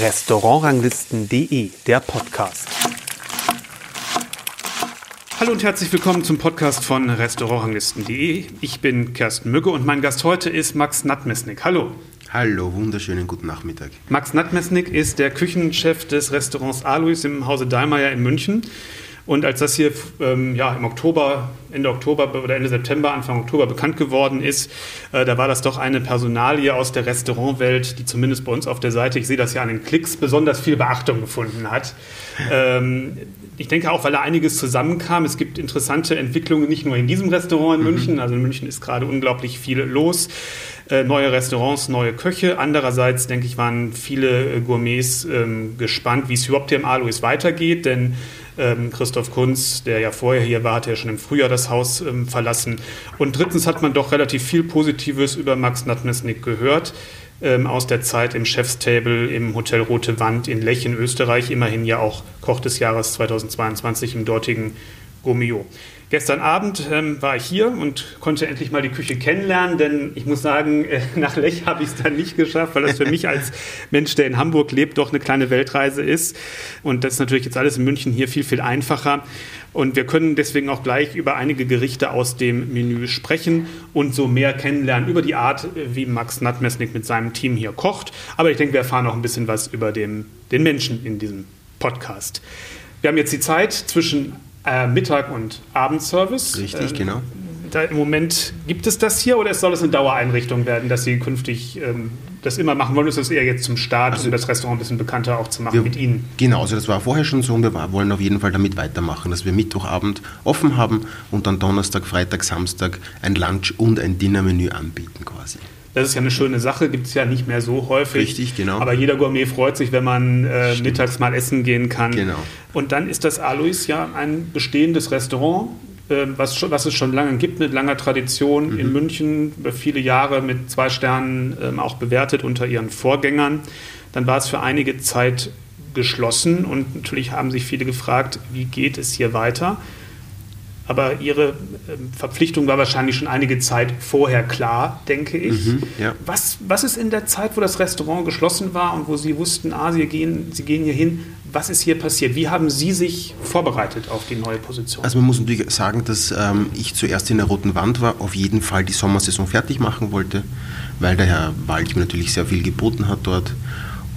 Restaurantranglisten.de, der Podcast. Hallo und herzlich willkommen zum Podcast von Restaurantranglisten.de. Ich bin Kersten Mügge und mein Gast heute ist Max Natmesnik. Hallo. Hallo, wunderschönen guten Nachmittag. Max Natmesnik ist der Küchenchef des Restaurants Alois im Hause Dahlmeier in München. Und als das hier ähm, ja, im Oktober, Ende Oktober oder Ende September, Anfang Oktober bekannt geworden ist, äh, da war das doch eine Personalie aus der Restaurantwelt, die zumindest bei uns auf der Seite, ich sehe das ja an den Klicks, besonders viel Beachtung gefunden hat. Ähm, ich denke auch, weil da einiges zusammenkam. Es gibt interessante Entwicklungen nicht nur in diesem Restaurant in mhm. München, also in München ist gerade unglaublich viel los. Äh, neue Restaurants, neue Köche. Andererseits, denke ich, waren viele äh, Gourmets ähm, gespannt, wie es überhaupt hier im Alois weitergeht, denn ähm, Christoph Kunz, der ja vorher hier war, hat ja schon im Frühjahr das Haus ähm, verlassen. Und drittens hat man doch relativ viel Positives über Max Natmesnik gehört. Ähm, aus der Zeit im Chefstable im Hotel Rote Wand in Lech in Österreich, immerhin ja auch Koch des Jahres 2022 im dortigen Gomio. Gestern Abend ähm, war ich hier und konnte endlich mal die Küche kennenlernen, denn ich muss sagen, äh, nach Lech habe ich es dann nicht geschafft, weil das für mich als Mensch, der in Hamburg lebt, doch eine kleine Weltreise ist. Und das ist natürlich jetzt alles in München hier viel, viel einfacher. Und wir können deswegen auch gleich über einige Gerichte aus dem Menü sprechen und so mehr kennenlernen über die Art, wie Max Natmesnik mit seinem Team hier kocht. Aber ich denke, wir erfahren noch ein bisschen was über den, den Menschen in diesem Podcast. Wir haben jetzt die Zeit zwischen äh, Mittag- und Abendservice. Richtig, ähm, genau. Da Im Moment gibt es das hier oder soll es eine Dauereinrichtung werden, dass Sie künftig ähm, das immer machen wollen? Ist das eher jetzt zum Start, also, um das Restaurant ein bisschen bekannter auch zu machen wir, mit Ihnen? Genau, also das war vorher schon so und wir wollen auf jeden Fall damit weitermachen, dass wir Mittwochabend offen haben und dann Donnerstag, Freitag, Samstag ein Lunch- und ein Dinnermenü anbieten quasi. Das ist ja eine schöne Sache, gibt es ja nicht mehr so häufig. Richtig, genau. Aber jeder Gourmet freut sich, wenn man äh, mittags mal essen gehen kann. Genau. Und dann ist das Alois ja ein bestehendes Restaurant, äh, was, schon, was es schon lange gibt, mit langer Tradition mhm. in München, über viele Jahre mit zwei Sternen äh, auch bewertet unter ihren Vorgängern. Dann war es für einige Zeit geschlossen und natürlich haben sich viele gefragt, wie geht es hier weiter? Aber Ihre ähm, Verpflichtung war wahrscheinlich schon einige Zeit vorher klar, denke ich. Mhm, ja. was, was ist in der Zeit, wo das Restaurant geschlossen war und wo Sie wussten, ah, Sie gehen, Sie gehen hier hin, was ist hier passiert? Wie haben Sie sich vorbereitet auf die neue Position? Also man muss natürlich sagen, dass ähm, ich zuerst in der Roten Wand war, auf jeden Fall die Sommersaison fertig machen wollte, weil der Herr Wald mir natürlich sehr viel geboten hat dort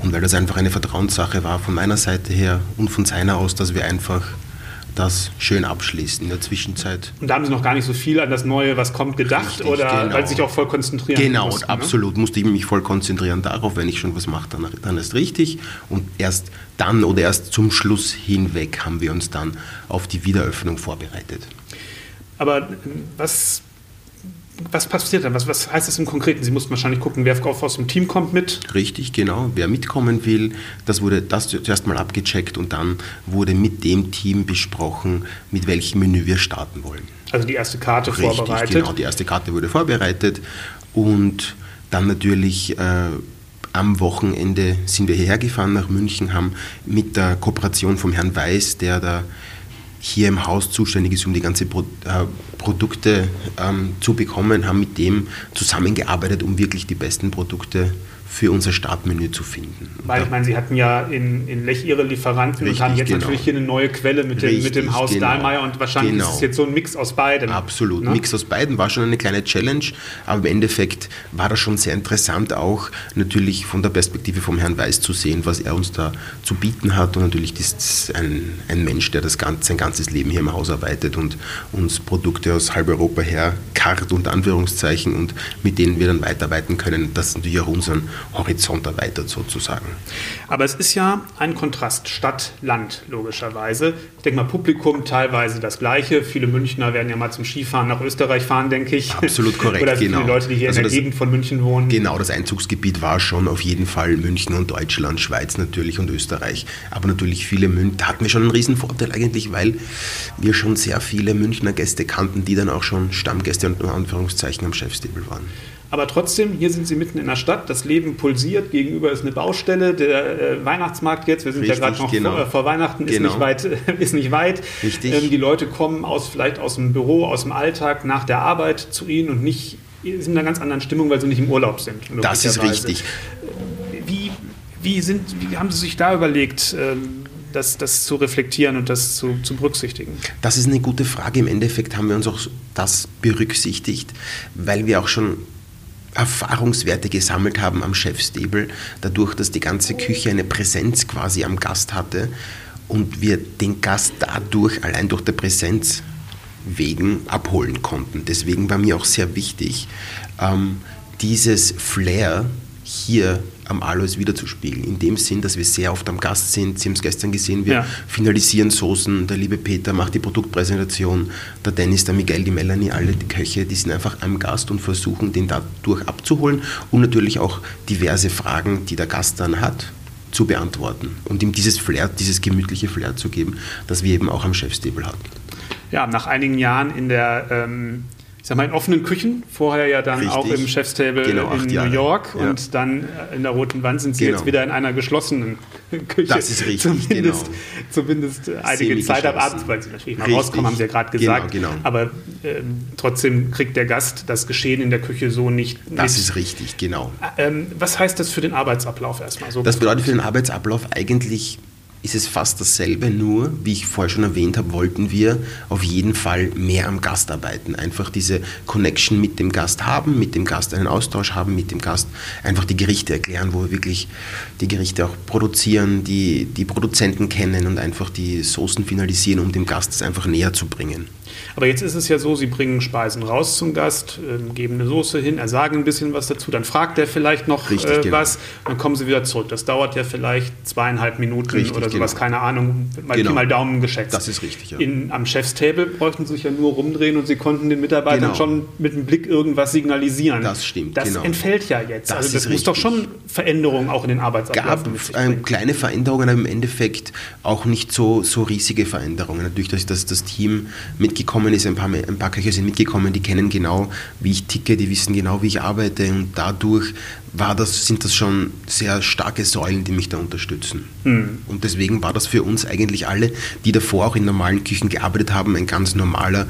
und weil das einfach eine Vertrauenssache war von meiner Seite her und von seiner aus, dass wir einfach das schön abschließen in der Zwischenzeit. Und da haben Sie noch gar nicht so viel an das Neue, was kommt, gedacht Richtig, oder genau. weil Sie sich auch voll konzentrieren Genau, mussten, ne? absolut. Musste ich mich voll konzentrieren darauf, wenn ich schon was mache, dann, dann ist richtig. Und erst dann oder erst zum Schluss hinweg haben wir uns dann auf die Wiederöffnung vorbereitet. Aber was was passiert dann? Was, was, heißt das im Konkreten? Sie mussten wahrscheinlich gucken, wer aus dem Team kommt mit. Richtig, genau. Wer mitkommen will, das wurde das zuerst mal abgecheckt und dann wurde mit dem Team besprochen, mit welchem Menü wir starten wollen. Also die erste Karte Richtig, vorbereitet. Genau, die erste Karte wurde vorbereitet und dann natürlich äh, am Wochenende sind wir hierher gefahren nach München, haben mit der Kooperation vom Herrn Weiß, der da hier im Haus zuständig ist, um die ganzen Pro äh, Produkte ähm, zu bekommen, haben mit dem zusammengearbeitet, um wirklich die besten Produkte für unser Startmenü zu finden. Weil ich meine, Sie hatten ja in, in Lech Ihre Lieferanten Richtig, und haben jetzt genau. natürlich hier eine neue Quelle mit dem, Richtig, mit dem Haus genau. Dahlmeier und wahrscheinlich genau. ist es jetzt so ein Mix aus beiden. Absolut, ne? Mix aus beiden war schon eine kleine Challenge, aber im Endeffekt war das schon sehr interessant, auch natürlich von der Perspektive vom Herrn Weiß zu sehen, was er uns da zu bieten hat und natürlich ist ein, ein Mensch, der das ganze, sein ganzes Leben hier im Haus arbeitet und uns Produkte aus halb Europa her karrt, unter Anführungszeichen, und mit denen wir dann weiterarbeiten können. Das ist natürlich auch unseren Horizont erweitert sozusagen. Aber es ist ja ein Kontrast Stadt-Land logischerweise. Ich denke mal, Publikum teilweise das Gleiche. Viele Münchner werden ja mal zum Skifahren nach Österreich fahren, denke ich. Absolut korrekt, Oder genau. viele Leute, die hier also in der Gegend von München wohnen. Genau, das Einzugsgebiet war schon auf jeden Fall München und Deutschland, Schweiz natürlich und Österreich. Aber natürlich viele München, da hatten wir schon einen riesen Vorteil eigentlich, weil wir schon sehr viele Münchner Gäste kannten, die dann auch schon Stammgäste und Anführungszeichen am Chefstable waren. Aber trotzdem, hier sind sie mitten in der Stadt, das Leben pulsiert, gegenüber ist eine Baustelle, der äh, Weihnachtsmarkt jetzt, wir sind Richtig, ja gerade noch genau. vor, äh, vor, Weihnachten, ist genau. nicht weit. ist nicht weit. Richtig. Ähm, die Leute kommen aus, vielleicht aus dem Büro, aus dem Alltag nach der Arbeit zu Ihnen und nicht sind in einer ganz anderen Stimmung, weil sie nicht im Urlaub sind. Das ist richtig. Wie, wie, sind, wie haben Sie sich da überlegt, ähm, das, das zu reflektieren und das zu, zu berücksichtigen? Das ist eine gute Frage. Im Endeffekt haben wir uns auch das berücksichtigt, weil wir auch schon Erfahrungswerte gesammelt haben am Chefstable, dadurch, dass die ganze Küche eine Präsenz quasi am Gast hatte und wir den Gast dadurch allein durch der Präsenz wegen abholen konnten. Deswegen war mir auch sehr wichtig, ähm, dieses Flair hier am Alois wiederzuspiegeln. In dem Sinn, dass wir sehr oft am Gast sind. Sie haben es gestern gesehen, wir ja. finalisieren Soßen. Der liebe Peter macht die Produktpräsentation. Der Dennis, der Miguel, die Melanie, alle die Köche, die sind einfach am Gast und versuchen, den dadurch abzuholen und natürlich auch diverse Fragen, die der Gast dann hat, zu beantworten und ihm dieses Flair, dieses gemütliche Flair zu geben, das wir eben auch am Chefstable hatten. Ja, nach einigen Jahren in der ähm sag mal, in offenen Küchen, vorher ja dann richtig. auch im Chefstable genau, in New York ja. und dann äh, in der Roten Wand sind sie genau. jetzt wieder in einer geschlossenen Küche. Das ist richtig, zumindest, genau. Zumindest einige Zeit ab Abend, weil sie natürlich mal richtig. rauskommen, haben sie ja gerade genau, gesagt. Genau, Aber ähm, trotzdem kriegt der Gast das Geschehen in der Küche so nicht Das mit. ist richtig, genau. Ähm, was heißt das für den Arbeitsablauf erstmal? So das bedeutet für den Arbeitsablauf eigentlich ist es fast dasselbe, nur, wie ich vorher schon erwähnt habe, wollten wir auf jeden Fall mehr am Gast arbeiten. Einfach diese Connection mit dem Gast haben, mit dem Gast einen Austausch haben, mit dem Gast einfach die Gerichte erklären, wo wir wirklich die Gerichte auch produzieren, die, die Produzenten kennen und einfach die Soßen finalisieren, um dem Gast es einfach näher zu bringen. Aber jetzt ist es ja so, Sie bringen Speisen raus zum Gast, äh, geben eine Soße hin, er sagen ein bisschen was dazu, dann fragt er vielleicht noch Richtig, äh, genau. was, dann kommen Sie wieder zurück. Das dauert ja vielleicht zweieinhalb Minuten Richtig, oder sowas, genau. keine Ahnung, mal, genau. mal Daumen geschätzt. Das ist richtig, ja. In, am Chefstable bräuchten Sie sich ja nur rumdrehen und Sie konnten den Mitarbeitern genau. schon mit dem Blick irgendwas signalisieren. Das stimmt, Das genau. entfällt ja jetzt. Das also das muss richtig. doch schon Veränderungen auch in den Arbeitsabläufen Gab bringen. kleine Veränderungen, aber im Endeffekt auch nicht so, so riesige Veränderungen. Natürlich, dass das, das Team mitgekommen ist, ein paar, ein paar Köche sind mitgekommen, die kennen genau, wie ich ticke, die wissen genau, wie ich arbeite und dadurch war das, sind das schon sehr starke Säulen, die mich da unterstützen. Mhm. Und deswegen war das für uns eigentlich alle, die davor auch in normalen Küchen gearbeitet haben, ein ganz normaler,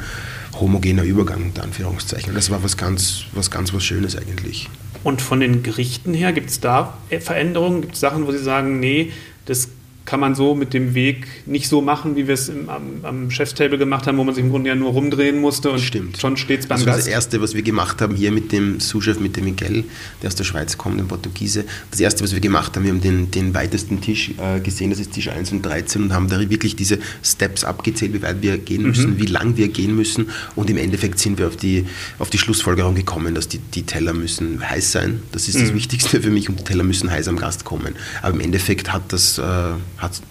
homogener Übergang, unter Anführungszeichen. Das war was ganz, was ganz was Schönes eigentlich. Und von den Gerichten her, gibt es da Veränderungen? Gibt es Sachen, wo Sie sagen, nee, das kann man so mit dem Weg nicht so machen, wie wir es im, am, am Chefstable gemacht haben, wo man sich im Grunde ja nur rumdrehen musste und Stimmt. schon steht es beim das Gast. Das erste, was wir gemacht haben hier mit dem Sous-Chef, mit dem Miguel, der aus der Schweiz kommt, dem Portugiese. Das erste, was wir gemacht haben, wir haben den, den weitesten Tisch äh, gesehen, das ist Tisch 1 und 13 und haben da wirklich diese Steps abgezählt, wie weit wir gehen müssen, mhm. wie lang wir gehen müssen und im Endeffekt sind wir auf die, auf die Schlussfolgerung gekommen, dass die, die Teller müssen heiß sein. Das ist mhm. das Wichtigste für mich und die Teller müssen heiß am Gast kommen. Aber im Endeffekt hat das, äh,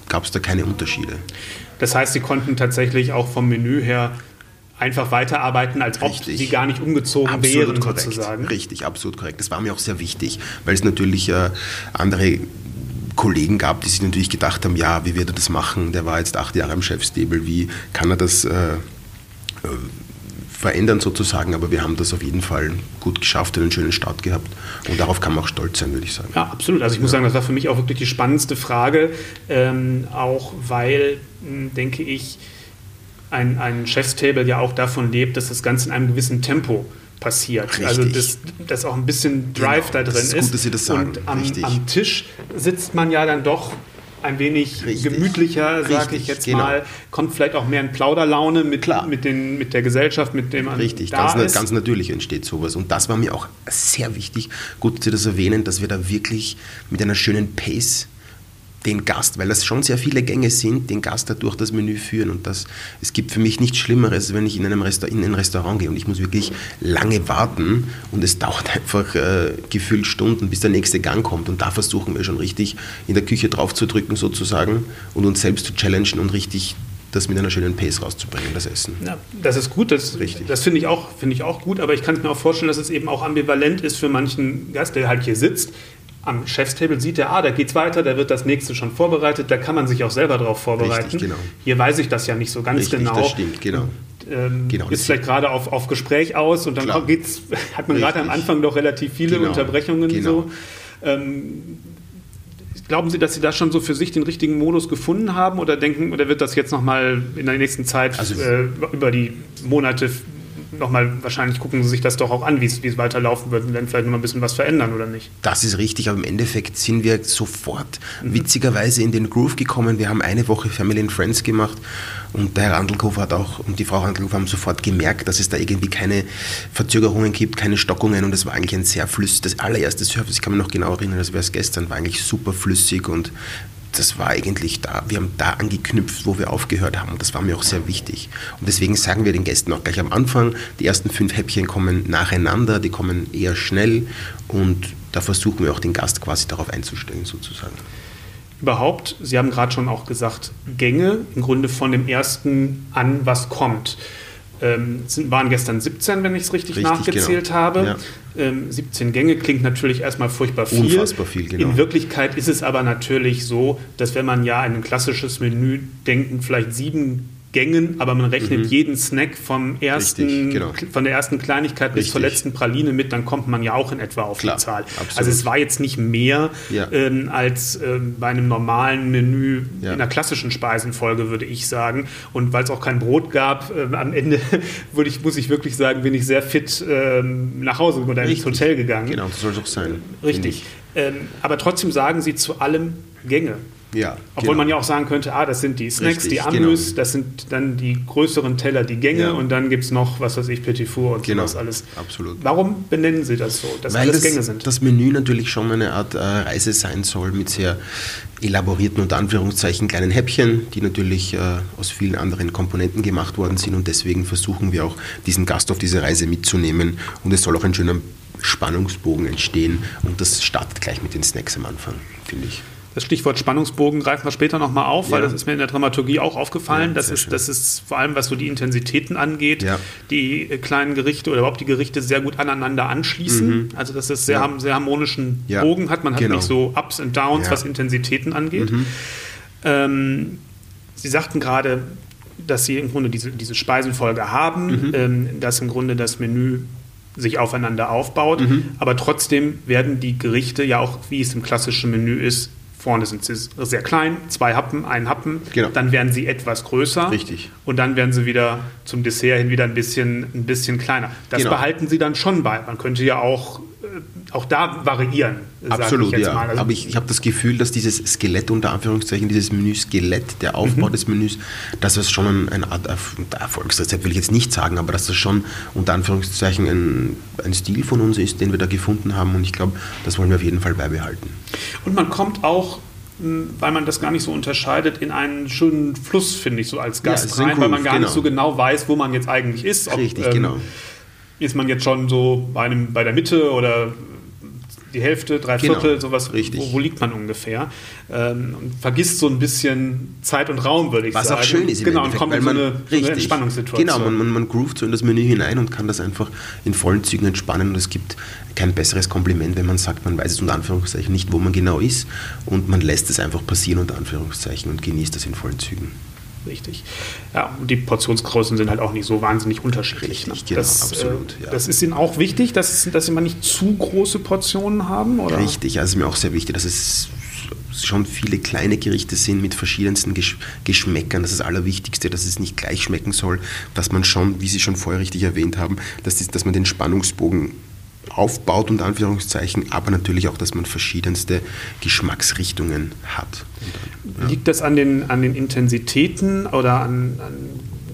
gab es da keine Unterschiede. Das heißt, Sie konnten tatsächlich auch vom Menü her einfach weiterarbeiten, als ob Richtig. sie gar nicht umgezogen absolut wären, korrekt. sozusagen. Richtig, absolut korrekt. Das war mir auch sehr wichtig, weil es natürlich äh, andere Kollegen gab, die sich natürlich gedacht haben, ja, wie wird er das machen? Der war jetzt acht Jahre im Chefstable, wie kann er das äh, äh verändern sozusagen, aber wir haben das auf jeden Fall gut geschafft und einen schönen Start gehabt und darauf kann man auch stolz sein, würde ich sagen. Ja, absolut. Also ich muss sagen, das war für mich auch wirklich die spannendste Frage, ähm, auch weil, hm, denke ich, ein, ein Chefstable ja auch davon lebt, dass das Ganze in einem gewissen Tempo passiert. Richtig. Also dass, dass auch ein bisschen Drive genau, da drin ist. Gut, dass Sie das sagen. Und am, am Tisch sitzt man ja dann doch ein wenig Richtig. gemütlicher, sage ich jetzt genau. mal. Kommt vielleicht auch mehr in Plauderlaune mit, mit, den, mit der Gesellschaft, mit dem man Richtig, da ganz, ist. ganz natürlich entsteht sowas. Und das war mir auch sehr wichtig, gut, dass Sie das erwähnen, dass wir da wirklich mit einer schönen Pace den Gast, weil das schon sehr viele Gänge sind, den Gast da durch das Menü führen. Und das, es gibt für mich nichts Schlimmeres, wenn ich in, einem Resta in ein Restaurant gehe und ich muss wirklich lange warten und es dauert einfach äh, gefühlt Stunden, bis der nächste Gang kommt. Und da versuchen wir schon richtig in der Küche drauf zu drücken sozusagen und uns selbst zu challengen und richtig das mit einer schönen Pace rauszubringen, das Essen. Ja, das ist gut, das, Richtig. das finde ich, auch, find ich auch gut, aber ich kann es mir auch vorstellen, dass es eben auch ambivalent ist für manchen Gast, der halt hier sitzt am Chefstable sieht er, ah, da geht's weiter, da wird das nächste schon vorbereitet, da kann man sich auch selber darauf vorbereiten. Richtig, genau. Hier weiß ich das ja nicht so ganz Richtig, genau. Das stimmt, genau. Ähm, genau ist vielleicht gerade auf, auf Gespräch aus und dann geht's, hat man gerade am Anfang doch relativ viele genau. Unterbrechungen genau. so. Ähm, Glauben Sie, dass Sie da schon so für sich den richtigen Modus gefunden haben oder denken, oder wird das jetzt nochmal in der nächsten Zeit also, äh, über die Monate nochmal, wahrscheinlich gucken Sie sich das doch auch an, wie es weiterlaufen wird und dann vielleicht noch ein bisschen was verändern oder nicht. Das ist richtig, aber im Endeffekt sind wir sofort mhm. witzigerweise in den Groove gekommen. Wir haben eine Woche Family and Friends gemacht und der Herr Randelkofer hat auch und die Frau Randelkofer haben sofort gemerkt, dass es da irgendwie keine Verzögerungen gibt, keine Stockungen und es war eigentlich ein sehr flüssig, das allererste Surface, ich kann mich noch genau erinnern, das wäre es gestern, war eigentlich super flüssig und das war eigentlich da, wir haben da angeknüpft, wo wir aufgehört haben und das war mir auch sehr wichtig. Und deswegen sagen wir den Gästen auch gleich am Anfang, die ersten fünf Häppchen kommen nacheinander, die kommen eher schnell und da versuchen wir auch den Gast quasi darauf einzustellen sozusagen. Überhaupt, Sie haben gerade schon auch gesagt, Gänge im Grunde von dem ersten an, was kommt ähm, sind, waren gestern 17, wenn ich es richtig, richtig, nachgezählt genau. habe. Ja. Ähm, 17 Gänge klingt natürlich erstmal furchtbar viel. Unfassbar viel, genau. In Wirklichkeit ist es aber natürlich so, dass wenn man ja an ein klassisches Menü denken, vielleicht sieben Gängen, aber man rechnet mhm. jeden Snack vom ersten, Richtig, genau. von der ersten Kleinigkeit Richtig. bis zur letzten Praline mit, dann kommt man ja auch in etwa auf Klar, die Zahl. Absolut. Also es war jetzt nicht mehr ja. ähm, als ähm, bei einem normalen Menü ja. in einer klassischen Speisenfolge, würde ich sagen. Und weil es auch kein Brot gab, äh, am Ende würde ich, muss ich wirklich sagen, bin ich sehr fit ähm, nach Hause oder ins Hotel gegangen. Genau, das soll es auch sein. Richtig. Ähm, aber trotzdem sagen Sie zu allem Gänge. Ja, Obwohl genau. man ja auch sagen könnte, ah, das sind die Snacks, Richtig, die Amüs, genau. das sind dann die größeren Teller, die Gänge ja. und dann gibt es noch, was weiß ich, Petit Four und genau. sowas alles. Absolut. Warum benennen Sie das so, dass Weil alles das, Gänge sind? das Menü natürlich schon eine Art äh, Reise sein soll mit sehr elaborierten und Anführungszeichen kleinen Häppchen, die natürlich äh, aus vielen anderen Komponenten gemacht worden sind und deswegen versuchen wir auch diesen Gast auf diese Reise mitzunehmen und es soll auch ein schöner Spannungsbogen entstehen und das startet gleich mit den Snacks am Anfang, finde ich. Das Stichwort Spannungsbogen greifen wir später nochmal auf, ja. weil das ist mir in der Dramaturgie auch aufgefallen. Ja, das, ist, das ist vor allem, was so die Intensitäten angeht, ja. die äh, kleinen Gerichte oder überhaupt die Gerichte sehr gut aneinander anschließen. Mhm. Also, dass es sehr, sehr harmonischen Bogen hat. Man hat genau. nicht so Ups und Downs, was Intensitäten angeht. Mhm. Ähm, Sie sagten gerade, dass Sie im Grunde diese, diese Speisenfolge haben, mhm. ähm, dass im Grunde das Menü sich aufeinander aufbaut, mhm. aber trotzdem werden die Gerichte ja auch, wie es im klassischen Menü ist, Vorne sind sie sehr klein, zwei Happen, ein Happen. Genau. Dann werden sie etwas größer. Richtig. Und dann werden sie wieder zum Dessert hin wieder ein bisschen, ein bisschen kleiner. Das genau. behalten sie dann schon bei. Man könnte ja auch auch da variieren. Absolut, ja. Also Aber ich, ich habe das Gefühl, dass dieses Skelett unter Anführungszeichen, dieses Menü-Skelett, der Aufbau mhm. des Menüs, dass das schon ein, ein Erfolgsrezept will ich jetzt nicht sagen, aber dass das schon unter Anführungszeichen ein, ein Stil von uns ist, den wir da gefunden haben. Und ich glaube, das wollen wir auf jeden Fall beibehalten. Und man kommt auch hm, weil man das gar nicht so unterscheidet, in einen schönen Fluss, finde ich, so als Gast ja, rein, weil man gar genau. nicht so genau weiß, wo man jetzt eigentlich ist. Ob, Richtig, ähm, genau ist man jetzt schon so bei, einem, bei der Mitte oder die Hälfte, drei genau, Viertel, sowas, richtig. Wo, wo, liegt man ungefähr? Ähm, und vergisst so ein bisschen Zeit und Raum, würde ich Was sagen. Was auch schön ist, genau, und kommt in so eine, so eine Entspannungssituation. Genau, man, man, man groovt so in das Menü hinein und kann das einfach in vollen Zügen entspannen und es gibt kein besseres Kompliment, wenn man sagt, man weiß es unter Anführungszeichen nicht, wo man genau ist und man lässt es einfach passieren unter Anführungszeichen und genießt das in vollen Zügen richtig. Ja, und die Portionsgrößen sind halt auch nicht so wahnsinnig unterschiedlich. Richtig, ne? genau, das, absolut. Äh, ja. Das ist Ihnen auch wichtig, dass, dass Sie mal nicht zu große Portionen haben? Oder? Richtig, also ist mir auch sehr wichtig, dass es schon viele kleine Gerichte sind mit verschiedensten Geschmäckern. Das ist das Allerwichtigste, dass es nicht gleich schmecken soll, dass man schon, wie Sie schon vorher richtig erwähnt haben, dass, dass man den Spannungsbogen aufbaut, unter Anführungszeichen, aber natürlich auch, dass man verschiedenste Geschmacksrichtungen hat. Ja. Liegt das an den, an den Intensitäten oder an, an,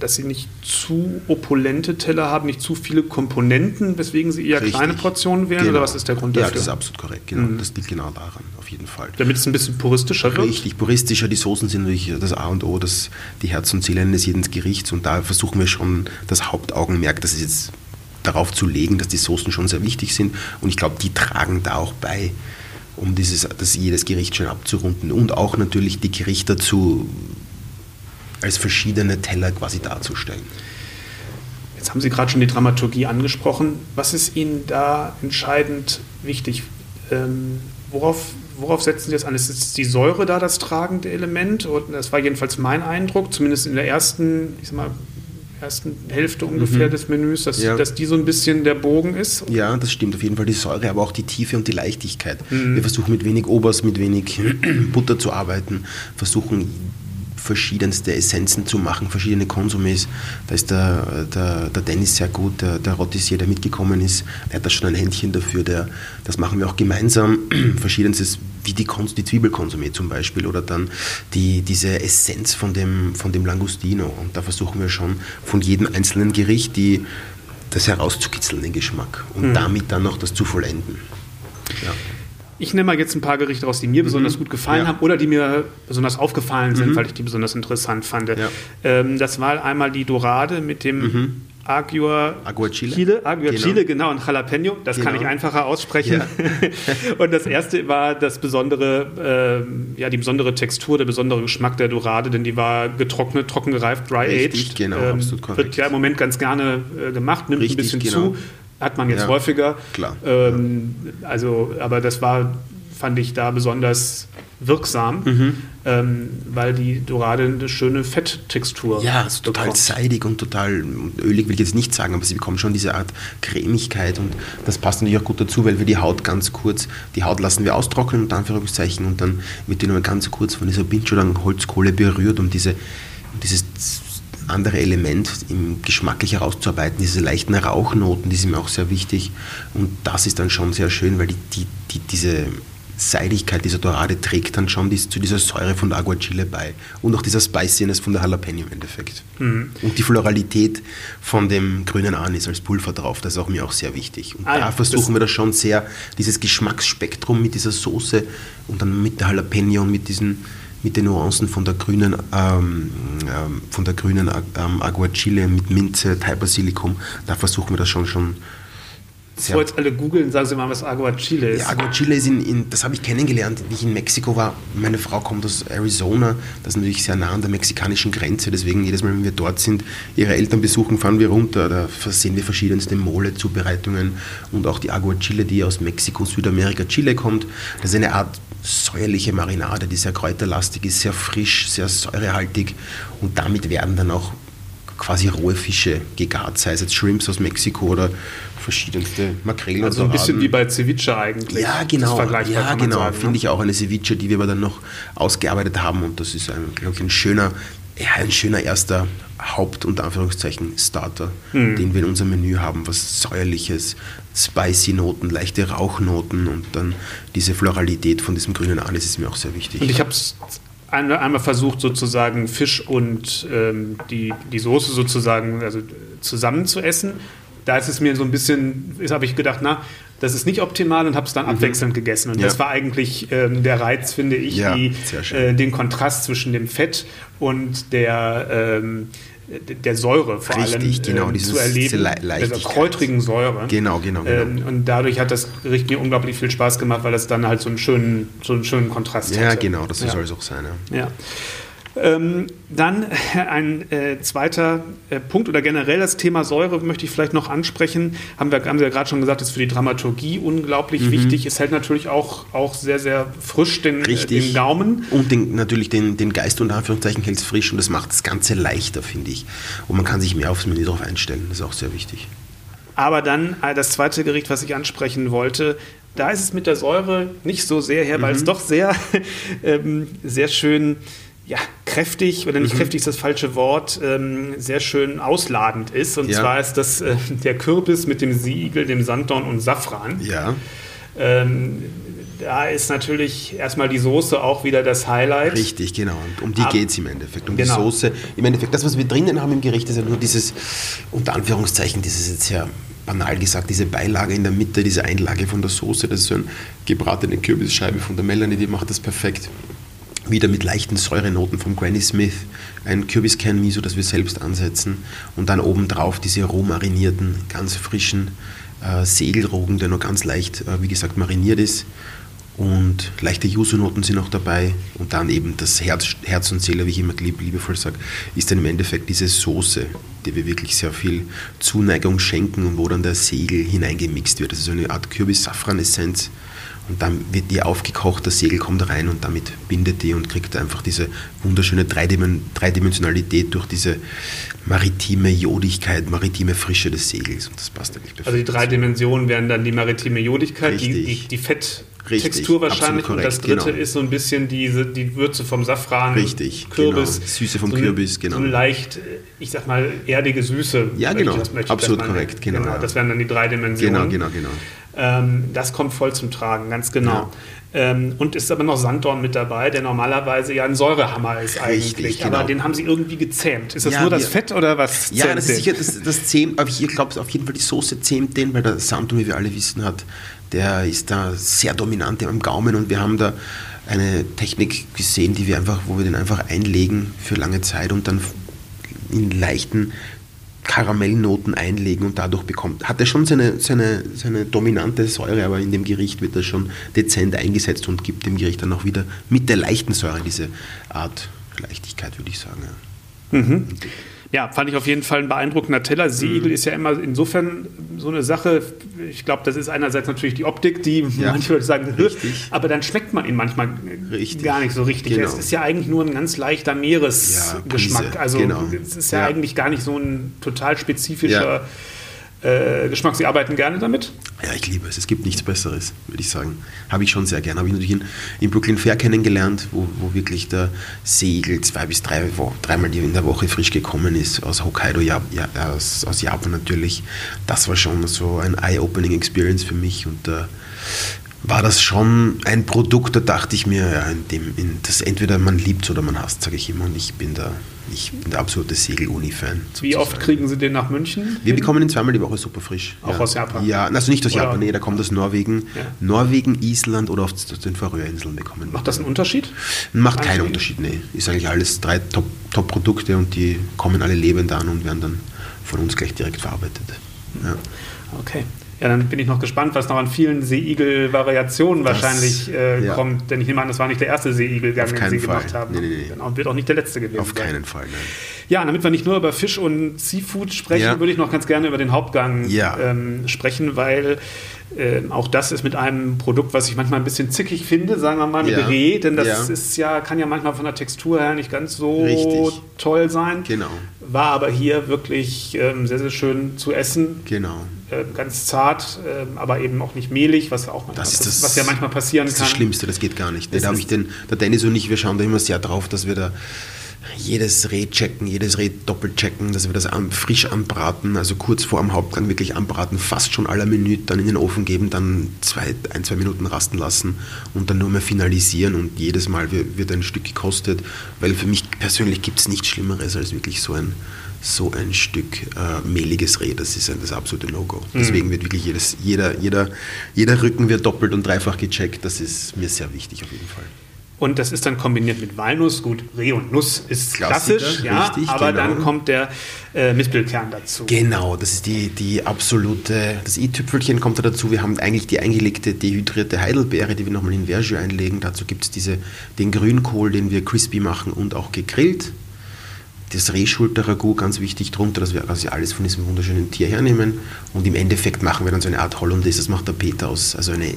dass Sie nicht zu opulente Teller haben, nicht zu viele Komponenten, weswegen Sie eher Richtig. kleine Portionen wählen? Genau. Oder was ist der Grund dafür? Ja, das ist absolut korrekt. Genau. Mhm. Das liegt genau daran, auf jeden Fall. Damit es ein bisschen puristischer wird? Richtig, puristischer. Die Soßen sind natürlich das A und O, das, die Herz und Seele eines jeden Gerichts. Und da versuchen wir schon das Hauptaugenmerk, das ist jetzt darauf zu legen, dass die Soßen schon sehr wichtig sind. Und ich glaube, die tragen da auch bei, um dieses, das jedes Gericht schön abzurunden. Und auch natürlich die Gerichte zu, als verschiedene Teller quasi darzustellen. Jetzt haben Sie gerade schon die Dramaturgie angesprochen. Was ist Ihnen da entscheidend wichtig? Ähm, worauf, worauf setzen Sie das an? Ist die Säure da das tragende Element? Und das war jedenfalls mein Eindruck, zumindest in der ersten, ich sag mal, ersten Hälfte ungefähr mhm. des Menüs, dass, ja. dass die so ein bisschen der Bogen ist. Ja, das stimmt auf jeden Fall. Die Säure, aber auch die Tiefe und die Leichtigkeit. Mhm. Wir versuchen mit wenig Oberst, mit wenig Butter zu arbeiten, versuchen verschiedenste Essenzen zu machen, verschiedene Konsumis. Da ist der, der, der Dennis sehr gut, der, der Rotissier, der mitgekommen ist, der hat da schon ein Händchen dafür, der, das machen wir auch gemeinsam, verschiedenstes, wie die, die Zwiebelkonsumé zum Beispiel oder dann die, diese Essenz von dem, von dem Langustino. Und da versuchen wir schon von jedem einzelnen Gericht die, das herauszukitzeln, den Geschmack und mhm. damit dann noch das zu vollenden. Ja. Ich nehme mal jetzt ein paar Gerichte raus, die mir mhm. besonders gut gefallen ja. haben oder die mir besonders aufgefallen sind, mhm. weil ich die besonders interessant fand. Ja. Ähm, das war einmal die Dorade mit dem mhm. Aguar, Aguar Chile. Chile, Aguar genau. Chile, genau, und Jalapeno. Das genau. kann ich einfacher aussprechen. Ja. und das erste war das besondere, äh, ja, die besondere Textur, der besondere Geschmack der Dorade, denn die war getrocknet, trocken gereift, dry Richtig, aged. Genau, ähm, absolut korrekt. Wird ja im Moment ganz gerne äh, gemacht, nimmt Richtig, ein bisschen genau. zu. Hat man jetzt ja, häufiger. Klar. Ähm, also, aber das war, fand ich da besonders wirksam, mhm. ähm, weil die Dorade eine schöne Fetttextur Ja, ist total bekommt. seidig und total ölig will ich jetzt nicht sagen, aber sie bekommt schon diese Art Cremigkeit und das passt natürlich auch gut dazu, weil wir die Haut ganz kurz, die Haut lassen wir austrocknen, unter Anführungszeichen, und dann wird die nur ganz kurz von dieser oder Holzkohle berührt, um diese, dieses andere Element im geschmacklich herauszuarbeiten, diese leichten Rauchnoten, die sind mir auch sehr wichtig. Und das ist dann schon sehr schön, weil die, die, die, diese Seidigkeit dieser Dorade trägt dann schon dies, zu dieser Säure von der Aguachile bei. Und auch dieser Spiciness von der Jalapeno im Endeffekt. Mhm. Und die Floralität von dem grünen Anis als Pulver drauf, das ist auch mir auch sehr wichtig. Und ah, da versuchen wir das schon sehr, dieses Geschmacksspektrum mit dieser Soße und dann mit der Jalapeno und mit diesen mit den Nuancen von der grünen, ähm, ähm, von der grünen ähm, Aguachile mit Minze, Thai Basilikum, da versuchen wir das schon schon Bevor jetzt alle googeln, sagen Sie mal, was Aguachile ist. Ja, Aguachile ist in, in, das habe ich kennengelernt, wie ich in Mexiko war. Meine Frau kommt aus Arizona, das ist natürlich sehr nah an der mexikanischen Grenze, deswegen jedes Mal, wenn wir dort sind, ihre Eltern besuchen, fahren wir runter, da sehen wir verschiedenste Mole-Zubereitungen und auch die Aguachile, die aus Mexiko, Südamerika, Chile kommt. Das ist eine Art säuerliche Marinade, die sehr kräuterlastig ist, sehr frisch, sehr säurehaltig und damit werden dann auch quasi rohe Fische gegart, sei es jetzt Shrimps aus Mexiko oder verschiedenste Makrelen. Also ein bisschen wie bei Ceviche eigentlich. Ja, genau. Ja, genau. Finde ne? ich auch eine Ceviche, die wir aber dann noch ausgearbeitet haben und das ist, glaube ich, ein schöner, ja, ein schöner erster Haupt- und Anführungszeichen Starter, mhm. den wir in unserem Menü haben. Was säuerliches, spicy Noten, leichte Rauchnoten und dann diese Floralität von diesem grünen Anis ist mir auch sehr wichtig. Und ich habe es einmal versucht, sozusagen Fisch und ähm, die, die Soße sozusagen also zusammen zu essen da ist es mir so ein bisschen, habe ich gedacht, na, das ist nicht optimal und habe es dann mhm. abwechselnd gegessen. Und ja. das war eigentlich ähm, der Reiz, finde ich, ja, die, äh, den Kontrast zwischen dem Fett und der, ähm, der Säure vor Richtig, allem genau, ähm, zu erleben, Le dieser kräutrigen Säure. Genau, genau, genau. Ähm, und dadurch hat das Gericht mir unglaublich viel Spaß gemacht, weil das dann halt so einen schönen, so einen schönen Kontrast hat. Ja, genau, das ja. soll es auch sein. Ja. ja. Ähm, dann ein äh, zweiter äh, Punkt oder generell das Thema Säure möchte ich vielleicht noch ansprechen. Haben, wir, haben Sie ja gerade schon gesagt, ist für die Dramaturgie unglaublich mhm. wichtig. Es hält natürlich auch, auch sehr, sehr frisch den, äh, den Gaumen. Und den, natürlich den, den Geist unter Anführungszeichen hält es frisch und das macht das Ganze leichter, finde ich. Und man kann sich mehr aufs Menü darauf einstellen. Das ist auch sehr wichtig. Aber dann äh, das zweite Gericht, was ich ansprechen wollte, da ist es mit der Säure nicht so sehr her, mhm. weil es doch sehr, ähm, sehr schön ja, kräftig, oder nicht mhm. kräftig ist das falsche Wort, ähm, sehr schön ausladend ist. Und ja. zwar ist das äh, der Kürbis mit dem Siegel, dem Sanddorn und Safran. Ja. Ähm, da ist natürlich erstmal die Soße auch wieder das Highlight. Richtig, genau. Und um die geht es im Endeffekt. Um genau. die Soße. Im Endeffekt, das, was wir drinnen haben im Gericht, ist ja nur dieses, unter Anführungszeichen, dieses jetzt ja banal gesagt, diese Beilage in der Mitte, diese Einlage von der Soße, das ist so eine gebratene Kürbisscheibe von der Melanie, die macht das perfekt wieder mit leichten Säurenoten vom Granny Smith, ein Kürbiskern Miso, das wir selbst ansetzen und dann obendrauf diese roh marinierten, ganz frischen äh, Segelrogen, der noch ganz leicht, äh, wie gesagt, mariniert ist. Und leichte Yuzu-Noten sind auch dabei. Und dann eben das Herz, Herz und Seele, wie ich immer lieb, liebevoll sage, ist dann im Endeffekt diese Soße, die wir wirklich sehr viel Zuneigung schenken und wo dann der Segel hineingemixt wird. Das ist so eine Art Kürbis-Safran-Essenz und dann wird die aufgekocht, das Segel kommt rein und damit bindet die und kriegt einfach diese wunderschöne Dreidimensionalität durch diese maritime Jodigkeit, maritime Frische des Segels. Und das passt eigentlich perfekt. Also die drei Dimensionen wären dann die maritime Jodigkeit, die, die, die, Fett, Richtig, Textur wahrscheinlich. Korrekt, und das dritte genau. ist so ein bisschen diese, die Würze vom Safran, Richtig, Kürbis. Genau. Süße vom so Kürbis, genau. So eine leicht, ich sag mal, erdige Süße. Ja, genau. Das, Absolut korrekt, genau. genau. Das wären dann die drei Dimensionen. Genau, genau, genau. Ähm, das kommt voll zum Tragen, ganz genau. Ja. Ähm, und ist aber noch Sanddorn mit dabei, der normalerweise ja ein Säurehammer ist eigentlich. Richtig, genau. Aber den haben sie irgendwie gezähmt. Ist das ja, nur das wir, Fett oder was? Ja, das ist sicher das, das zähmt, aber ich glaube auf jeden Fall die Soße zähmt den, weil der Sanddorn, wie wir alle wissen, hat, der ist da sehr dominant im Gaumen und wir haben da eine Technik gesehen, die wir einfach, wo wir den einfach einlegen für lange Zeit und dann in leichten Karamellnoten einlegen und dadurch bekommt, hat er schon seine, seine, seine dominante Säure, aber in dem Gericht wird er schon dezent eingesetzt und gibt dem Gericht dann auch wieder mit der leichten Säure diese Art Leichtigkeit, würde ich sagen. Ja. Mhm. Ja, fand ich auf jeden Fall ein beeindruckender Teller. Seeigel mhm. ist ja immer insofern so eine Sache. Ich glaube, das ist einerseits natürlich die Optik, die ja. manche Leute sagen, richtig. aber dann schmeckt man ihn manchmal richtig. gar nicht so richtig. Genau. Es ist ja eigentlich nur ein ganz leichter Meeresgeschmack. Ja, also genau. es ist ja, ja, eigentlich gar nicht so ein total spezifischer äh, Geschmack. Sie arbeiten gerne damit? Ja, ich liebe es. Es gibt nichts Besseres, würde ich sagen. Habe ich schon sehr gerne. Habe ich natürlich in, in Brooklyn Fair kennengelernt, wo, wo wirklich der Segel zwei bis drei, dreimal in der Woche frisch gekommen ist, aus Hokkaido, ja, ja, aus, aus Japan natürlich. Das war schon so ein Eye-Opening Experience für mich und äh, war das schon ein Produkt, da dachte ich mir, ja, in dem, in das entweder man liebt oder man hasst, sage ich immer. Und ich bin da ich bin der absolute Segel-Uni-Fan. Wie oft kriegen Sie den nach München? Wir bekommen ihn zweimal die Woche super frisch. Auch ja. aus Japan? Ja, also nicht aus oder? Japan, nee, der kommt aus Norwegen. Ja. Norwegen, Island oder auf den Färöerinseln bekommen. Macht das einen Unterschied? Macht keinen Unterschied, nee. Ist eigentlich alles drei Top-Produkte Top und die kommen alle lebend an und werden dann von uns gleich direkt verarbeitet. Ja. Okay. Ja, dann bin ich noch gespannt, was noch an vielen Seeigel-Variationen wahrscheinlich äh, ja. kommt. Denn ich nehme an, das war nicht der erste Seeigelgang, den Sie Fall. gemacht haben. Nee, nee, nee. Genau, und wird auch nicht der letzte gewesen Auf sein. keinen Fall, nein. Ja, damit wir nicht nur über Fisch und Seafood sprechen, ja. würde ich noch ganz gerne über den Hauptgang ja. ähm, sprechen, weil äh, auch das ist mit einem Produkt, was ich manchmal ein bisschen zickig finde, sagen wir mal mit ja. Reh, denn das ja. ist ja, kann ja manchmal von der Textur her nicht ganz so Richtig. toll sein. Genau. War aber hier wirklich ähm, sehr, sehr schön zu essen. Genau. Äh, ganz zart, äh, aber eben auch nicht mehlig, was auch manchmal, das das, was ja manchmal passieren kann. Das ist das Schlimmste, das geht gar nicht. Da habe ich den, der Dennis und ich, wir schauen da immer sehr drauf, dass wir da jedes Reh checken, jedes Reh doppelt checken, dass wir das frisch anbraten, also kurz vor dem Hauptgang wirklich anbraten, fast schon aller Minute, dann in den Ofen geben, dann zwei, ein, zwei Minuten rasten lassen und dann nur mehr finalisieren und jedes Mal wird ein Stück gekostet, weil für mich persönlich gibt es nichts Schlimmeres als wirklich so ein, so ein Stück äh, mehliges Reh, das ist ein, das absolute No-Go. Mhm. Deswegen wird wirklich jedes, jeder, jeder, jeder Rücken wird doppelt und dreifach gecheckt, das ist mir sehr wichtig auf jeden Fall. Und das ist dann kombiniert mit Walnuss. Gut, Reh und Nuss ist klassisch, ja, richtig, aber genau. dann kommt der äh, Mispelkern dazu. Genau, das ist die, die absolute, das i-Tüpfelchen kommt da dazu. Wir haben eigentlich die eingelegte dehydrierte Heidelbeere, die wir nochmal in Verjus einlegen. Dazu gibt es den Grünkohl, den wir crispy machen und auch gegrillt. Das Rehschulter-Ragout, ganz wichtig drunter, dass wir quasi alles von diesem wunderschönen Tier hernehmen. Und im Endeffekt machen wir dann so eine Art Hollandaise, das macht der Peter aus, also eine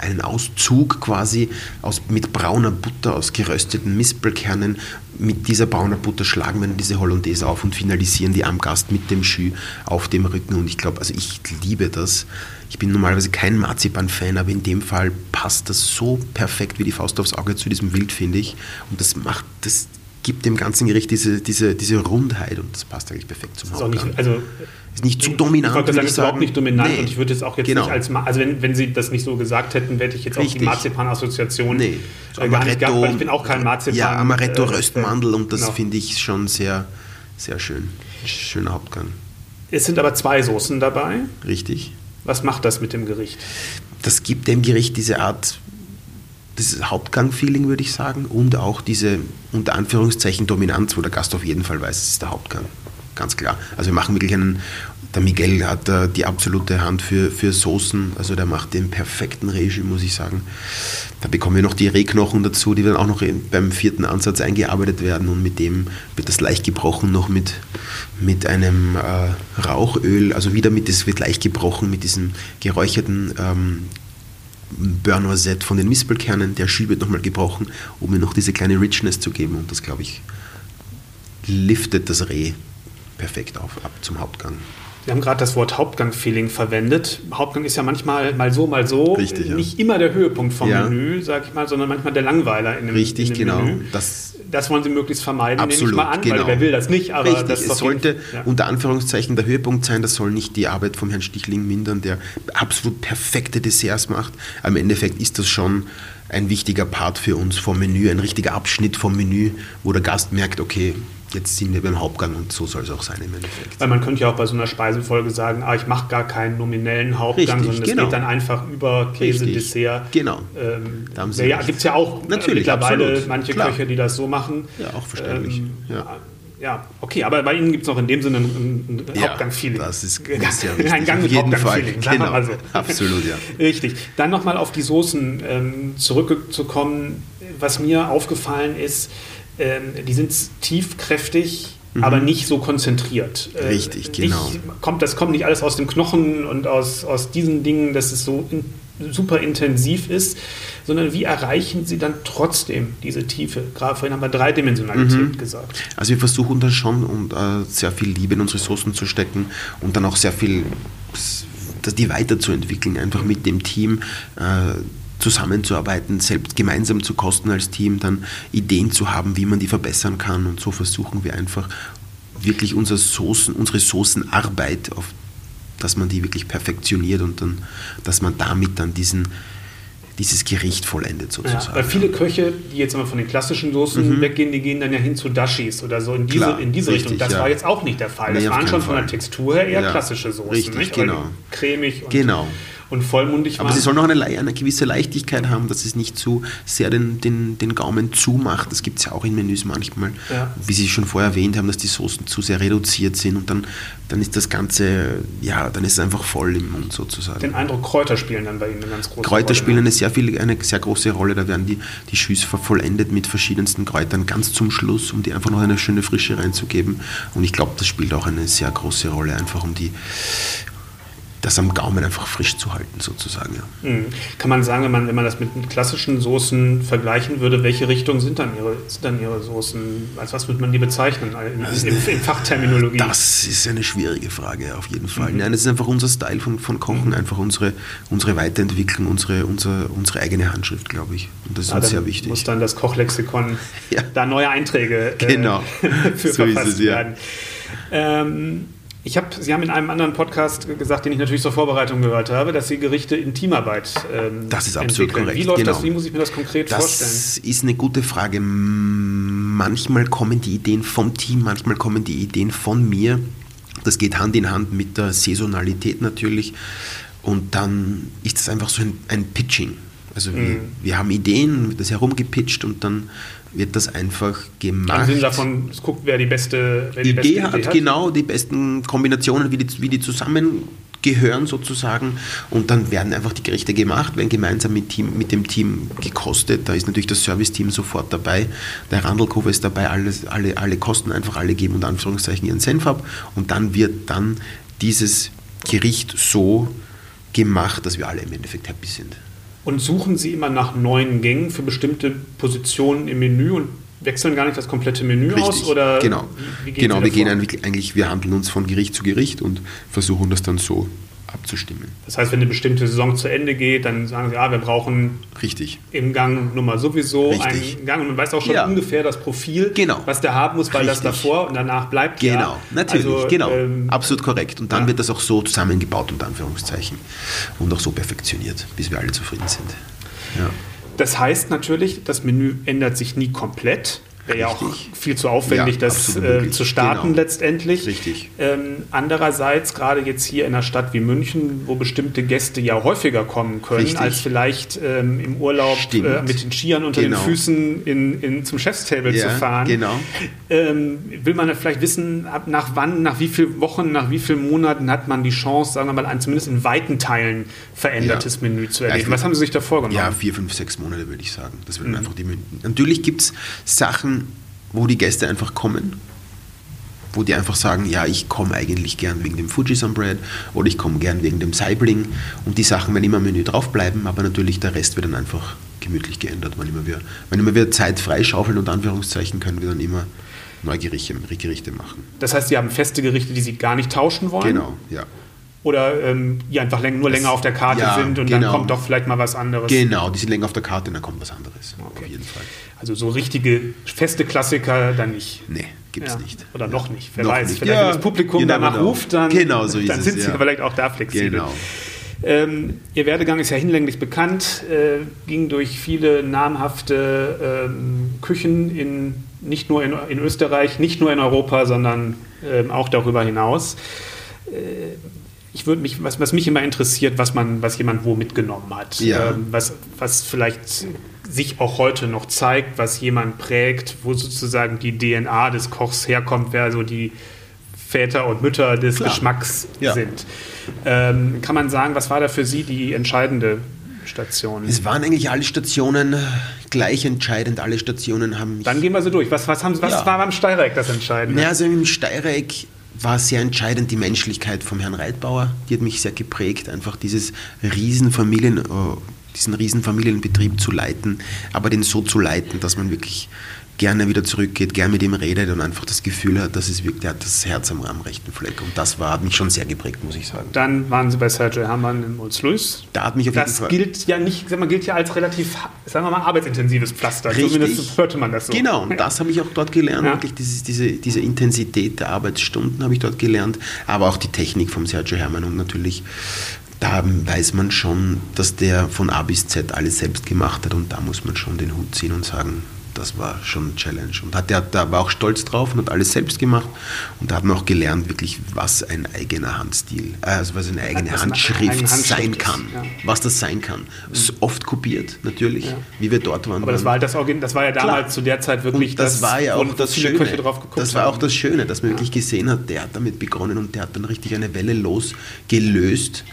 einen Auszug quasi aus, mit brauner Butter, aus gerösteten Mispelkernen. Mit dieser brauner Butter schlagen wir dann diese Hollandaise auf und finalisieren die am Gast mit dem Jus auf dem Rücken. Und ich glaube, also ich liebe das. Ich bin normalerweise kein Marzipan-Fan, aber in dem Fall passt das so perfekt wie die Faust aufs Auge zu diesem Wild, finde ich. Und das macht, das gibt dem ganzen Gericht diese, diese, diese Rundheit und das passt eigentlich perfekt zum Hauptgang. also ist nicht zu dominant. Ich wollte sagen, ist überhaupt nicht dominant nee. und ich würde jetzt auch jetzt genau. nicht als, also wenn, wenn Sie das nicht so gesagt hätten, hätte ich jetzt Richtig. auch die Marzipan-Assoziation nee. so äh, gar nicht gehabt, weil ich bin auch kein Marzipan. Ja, Amaretto, äh, Röstmandel und das genau. finde ich schon sehr, sehr schön. Schöner Hauptgang. Es sind aber zwei Soßen dabei. Richtig. Was macht das mit dem Gericht? Das gibt dem Gericht diese Art dieses Hauptgang-Feeling, würde ich sagen, und auch diese unter Anführungszeichen Dominanz, wo der Gast auf jeden Fall weiß, es ist der Hauptgang ganz klar. Also wir machen wirklich einen, der Miguel hat da die absolute Hand für, für Soßen, also der macht den perfekten Regime, muss ich sagen. Da bekommen wir noch die Rehknochen dazu, die dann auch noch beim vierten Ansatz eingearbeitet werden. Und mit dem wird das leicht gebrochen noch mit, mit einem äh, Rauchöl, also wieder mit, das wird leicht gebrochen mit diesem geräucherten ähm, Burnoiset von den Mispelkernen, der Schiel wird nochmal gebrochen, um mir noch diese kleine Richness zu geben. Und das glaube ich liftet das Reh perfekt auf, ab zum Hauptgang. Sie haben gerade das Wort Hauptgang-Feeling verwendet. Hauptgang ist ja manchmal mal so, mal so. Richtig, ja. Nicht immer der Höhepunkt vom Ja. Menü, sag ich mal, sondern manchmal der Langweiler in dem, Richtig, in dem genau. Menü. Das, Das wollen Sie möglichst vermeiden, Absolut, nehme ich mal an, genau. weil wer will das nicht, aber Richtig, das es sollte ja. unter Anführungszeichen der Höhepunkt sein, das soll nicht die Arbeit vom Herrn Stichling mindern, der absolut perfekte Desserts macht. Am Endeffekt ist das schon ein wichtiger Part für uns vom Menü, ein richtiger Abschnitt vom Menü, wo der Gast merkt, okay, jetzt sind wir beim Hauptgang und so soll es auch sein im Endeffekt. Weil man könnte ja auch bei so einer Speisefolge sagen, ah, ich mache gar keinen nominellen Hauptgang, Richtig, sondern es genau. geht dann einfach über Käse, Richtig, Dessert. genau. Ähm, Da haben Sie ja, gibt es ja auch Natürlich, mittlerweile absolut. manche Klar. Köche, die das so machen. Ja, auch verständlich. Ja. ja, okay, aber bei Ihnen gibt es auch in dem Sinne ein, ein Ja, Hauptgang-Feeling. das ist ganz sehr wichtig. Ein Gang mit. Hauptgang-Feeling, Genau. mal so. Absolut, ja. Richtig. Dann nochmal auf die Soßen ähm, zurückzukommen. Was mir aufgefallen ist, ähm, die sind tiefkräftig, aber nicht so konzentriert. Äh, Mhm. Richtig, genau. Nicht, kommt, das kommt nicht alles aus dem Knochen und aus, aus diesen Dingen, dass es so in, super intensiv ist, sondern wie erreichen Sie dann trotzdem diese Tiefe? Gerade vorhin haben wir Dreidimensionalität gesagt. Also wir versuchen dann schon und, äh, sehr viel Liebe in unsere Soßen zu stecken und dann auch sehr viel, dass die weiterzuentwickeln, einfach mit dem Team äh, zusammenzuarbeiten, selbst gemeinsam zu kosten als Team, dann Ideen zu haben, wie man die verbessern kann und so versuchen wir einfach wirklich unsere Soßen, unsere Soßenarbeit, auf, dass man die wirklich perfektioniert und dann, dass man damit dann diesen dieses Gericht vollendet Ja, sozusagen. weil viele Köche, die jetzt immer von den klassischen Soßen weggehen, die gehen dann ja hin zu Dashis oder so in diese, Mhm. Klar, in diese richtig, Richtung. Das ja. war jetzt auch nicht der Fall. Nee, das waren schon von der Fall. Textur her eher Ja, klassische Soßen. richtig, nicht? Genau. cremig und, Genau. Und vollmundig Aber waren. sie soll noch eine, eine gewisse Leichtigkeit haben, dass es nicht zu sehr den, den, den Gaumen zumacht. Das gibt es ja auch in Menüs manchmal, Ja. wie Sie schon vorher erwähnt haben, dass die Soßen zu sehr reduziert sind und dann, dann ist das Ganze, ja, dann ist es einfach voll im Mund sozusagen. den Eindruck, Kräuter spielen dann bei Ihnen eine ganz große Kräuter Rolle. spielen eine sehr, viel, eine sehr große Rolle. Da werden die, die Schüsse vollendet mit verschiedensten Kräutern ganz zum Schluss, um die einfach noch eine schöne Frische reinzugeben. Und ich glaube, das spielt auch eine sehr große Rolle, einfach um die, das am Gaumen einfach frisch zu halten sozusagen. Ja. Mhm. Kann man sagen, wenn man, wenn man das mit klassischen Soßen vergleichen würde, welche Richtung sind dann Ihre, sind dann Ihre Soßen? Als was würde man die bezeichnen in, in, in Fachterminologie? Das ist eine schwierige Frage, auf jeden Mhm. Fall. Nein, das ist einfach unser Style von, von Kochen, einfach unsere, unsere Weiterentwicklung, unsere, unsere, unsere eigene Handschrift, glaube ich. Und das ist Ja, uns dann sehr Muss wichtig. dann das Kochlexikon Ja. da neue Einträge äh, Genau. für So verfasst es, ja. werden. Ähm, ich hab, Sie haben in einem anderen Podcast gesagt, den ich natürlich zur Vorbereitung gehört habe, dass Sie Gerichte in Teamarbeit ähm, Das ist absolut entwickeln. korrekt, Wie läuft das? genau. Wie muss ich mir das konkret vorstellen? Das ist eine gute Frage. Manchmal kommen die Ideen vom Team, manchmal kommen die Ideen von mir. Das geht Hand in Hand mit der Saisonalität natürlich. Und dann ist es einfach so ein, ein Pitching. Also wir, Mhm. wir haben Ideen, wird das herumgepitcht und dann wird das einfach gemacht. Im Sinne davon, es guckt, wer die beste, wer die Idee beste hat, genau die besten Kombinationen, wie die, wie die zusammengehören sozusagen. Und dann werden einfach die Gerichte gemacht, werden gemeinsam mit, Team, mit dem Team gekostet. Da ist natürlich das Serviceteam sofort dabei. Der Randelkofer ist dabei, alles, alle, alle Kosten einfach alle geben und Anführungszeichen ihren Senf ab. Und dann wird dann dieses Gericht so gemacht, dass wir alle im Endeffekt happy sind. Und suchen Sie immer nach neuen Gängen für bestimmte Positionen im Menü und wechseln gar nicht das komplette Menü aus? Richtig, Oder genau. wie, wie gehen genau, wir gehen eigentlich, wir handeln uns von Gericht zu Gericht und versuchen das dann so abzustimmen. Das heißt, wenn eine bestimmte Saison zu Ende geht, dann sagen Sie, ja, wir brauchen Richtig. im Gang Nummer sowieso Richtig. einen Gang und man weiß auch schon Ja. ungefähr das Profil, Genau. was der haben muss, weil das Richtig. davor und danach bleibt Genau, ja. natürlich, Also, genau. ähm, Absolut korrekt. Und dann ja. wird das auch so zusammengebaut, unter Anführungszeichen. Und auch so perfektioniert, bis wir alle zufrieden sind. Das heißt natürlich, das Menü ändert sich nie komplett. Wäre ja auch viel zu aufwendig, Ja, das äh, zu starten Genau. letztendlich. Richtig. Ähm, andererseits, gerade jetzt hier in einer Stadt wie München, wo bestimmte Gäste ja häufiger kommen können, Richtig. als vielleicht ähm, im Urlaub äh, mit den Skiern unter Genau. den Füßen in, in, zum Chefstable Ja, zu fahren. genau. Ähm, will man ja vielleicht wissen, ab nach wann, nach wie vielen Wochen, nach wie vielen Monaten hat man die Chance, sagen wir mal, ein zumindest in weiten Teilen verändertes. Menü zu erleben. Was haben Sie sich da vorgenommen? Ja, vier, fünf, sechs Monate würde ich sagen. Das Mhm. wird einfach die Mün- Natürlich gibt es Sachen, wo die Gäste einfach kommen, wo die einfach sagen, ja, ich komme eigentlich gern wegen dem Fujisan Bread oder ich komme gern wegen dem Saibling und die Sachen werden immer im Menü draufbleiben, aber natürlich der Rest wird dann einfach gemütlich geändert. Wann immer wir, wenn immer wir Zeit freischaufeln und Anführungszeichen können wir dann immer neugierige Gerichte machen. Das heißt, Sie haben feste Gerichte, die Sie gar nicht tauschen wollen? Genau, ja. Oder ähm, die einfach nur länger auf der Karte ja, sind und dann genau. kommt doch vielleicht mal was anderes. Genau, die sind länger auf der Karte und dann kommt was anderes. Okay. Auf jeden Fall. Also so richtige feste Klassiker dann nicht. Nee, gibt es Ja. nicht. Oder noch nicht. Wer Noch weiß. nicht. Vielleicht, Ja, wenn das Publikum never danach know. ruft, dann, Genau so dann es, sind Sie ja. vielleicht auch da flexibel. Genau. Ähm, Ihr Werdegang ist ja hinlänglich bekannt, äh, ging durch viele namhafte ähm, Küchen in, nicht nur in, in Österreich, nicht nur in Europa, sondern ähm, auch darüber hinaus. Äh, ich würde mich, was, was mich immer interessiert, was man, was jemand wo mitgenommen hat, Ja. ähm, was, was vielleicht sich auch heute noch zeigt, was jemand prägt, wo sozusagen die DNA des Kochs herkommt, wer so die Väter und Mütter des Klar. Geschmacks Ja. sind. Ähm, kann man sagen, was war da für Sie die entscheidende Station? Es waren eigentlich alle Stationen gleich entscheidend. Alle Stationen haben Dann gehen wir so durch. Was, was, haben, was Ja. war beim Steireck das Entscheidende? Ja, also im Steireck war sehr entscheidend die Menschlichkeit vom Herrn Reitbauer. Die hat mich sehr geprägt, einfach dieses Riesenfamilien, äh, diesen Riesenfamilienbetrieb zu leiten, aber den so zu leiten, dass man wirklich gerne wieder zurückgeht, gerne mit ihm redet und einfach das Gefühl hat, dass es wirklich, der hat das Herz am, am rechten Fleck. Und das war, hat mich schon sehr geprägt, muss ich sagen. Dann waren Sie bei Sergio Hermann in Mulzluis. Da hat mich auf jeden Das Fall. gilt ja nicht, sag mal, gilt ja als relativ, sagen wir mal, arbeitsintensives Pflaster. Richtig. Zumindest hörte man das so. Genau, und das habe ich auch dort gelernt. Ja. Wirklich dieses, diese, diese Intensität der Arbeitsstunden habe ich dort gelernt, aber auch die Technik vom Sergio Hermann und natürlich, da weiß man schon, dass der von A bis Z alles selbst gemacht hat und da muss man schon den Hut ziehen und sagen, das war schon eine Challenge. Und hat, der da war auch stolz drauf und hat alles selbst gemacht und da hat man auch gelernt, wirklich, was ein eigener Handstil, äh, also was eine eigene Was eine Handschrift Handschrift sein ist, kann. ja. Was das sein kann. So oft kopiert, natürlich, Ja. wie wir dort waren. Aber das war, halt das, das war ja damals Klar. zu der Zeit wirklich Und das, war ja auch das viele Schöne. Das war auch das Schöne, dass man wirklich gesehen hat, der hat damit begonnen und der hat dann richtig eine Welle losgelöst.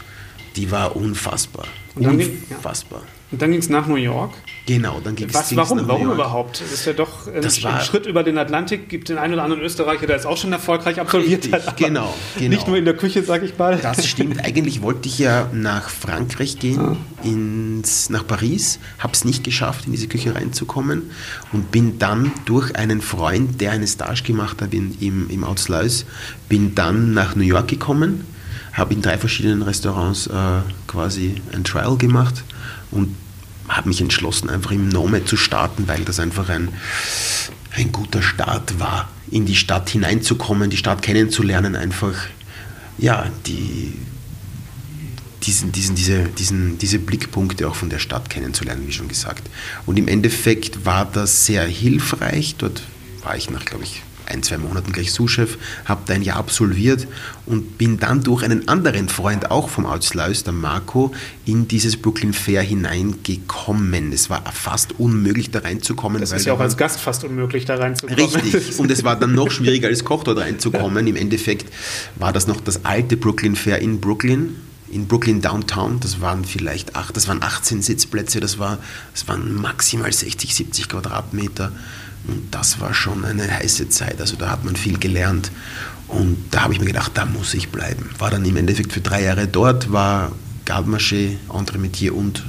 Die war unfassbar. Und dann ging- ja. unfassbar. Und dann ging es nach New York. Genau, dann ging Was, es warum? nach New Warum überhaupt? Das ist ja doch ein, Das war- ein Schritt über den Atlantik. Gibt den einen oder anderen Österreicher, der es auch schon erfolgreich absolviert Richtig, hat. genau, genau. Nicht nur in der Küche, sag ich mal. Das stimmt. Eigentlich wollte ich ja nach Frankreich gehen, ins, nach Paris, habe es nicht geschafft, in diese Küche reinzukommen und bin dann durch einen Freund, der eine Stage gemacht hat in, im, im Outsluis, bin dann nach New York gekommen, habe in drei verschiedenen Restaurants äh, quasi ein Trial gemacht und habe mich entschlossen, einfach im Nome zu starten, weil das einfach ein, ein guter Start war, in die Stadt hineinzukommen, die Stadt kennenzulernen, einfach ja, die, diesen, diesen, diese, diesen, diese Blickpunkte auch von der Stadt kennenzulernen, wie schon gesagt. Und im Endeffekt war das sehr hilfreich. Dort war ich nach, glaube ich, ein, zwei Monaten gleich Sous-Chef, habe da ein Jahr absolviert und bin dann durch einen anderen Freund, auch vom Outsluis, der Marco, in dieses Brooklyn Fair hineingekommen. Es war fast unmöglich, da reinzukommen. Das ist ja auch als Gast fast unmöglich, da reinzukommen. Richtig. Und es war dann noch schwieriger als Koch dort reinzukommen. Im Endeffekt war das noch das alte Brooklyn Fair in Brooklyn. In Brooklyn Downtown, das waren vielleicht acht, das waren 18 Sitzplätze, das, war, das waren maximal 60, 70 Quadratmeter. Und das war schon eine heiße Zeit. Also da hat man viel gelernt. Und da habe ich mir gedacht, da muss ich bleiben. War dann im Endeffekt für drei Jahre dort, war Garde-Maché, Entremetier und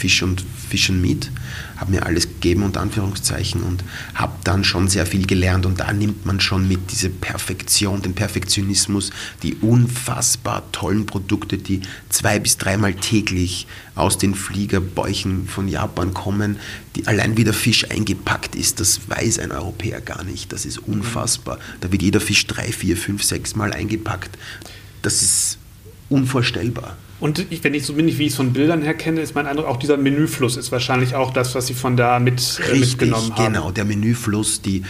Fisch und Fish and Meat, habe mir alles gegeben unter Anführungszeichen und habe dann schon sehr viel gelernt und da nimmt man schon mit diese Perfektion, den Perfektionismus, die unfassbar tollen Produkte, die zwei bis dreimal täglich aus den Fliegerbäuchen von Japan kommen, die allein wie der Fisch eingepackt ist, das weiß ein Europäer gar nicht, das ist unfassbar. Da wird jeder Fisch drei, vier, fünf, sechs Mal eingepackt. Das ist unvorstellbar. Und ich, wenn ich so bin, wie ich es von Bildern her kenne, ist mein Eindruck, auch dieser Menüfluss ist wahrscheinlich auch das, was Sie von da mit, äh, mitgenommen haben. genau. Der Menüfluss, die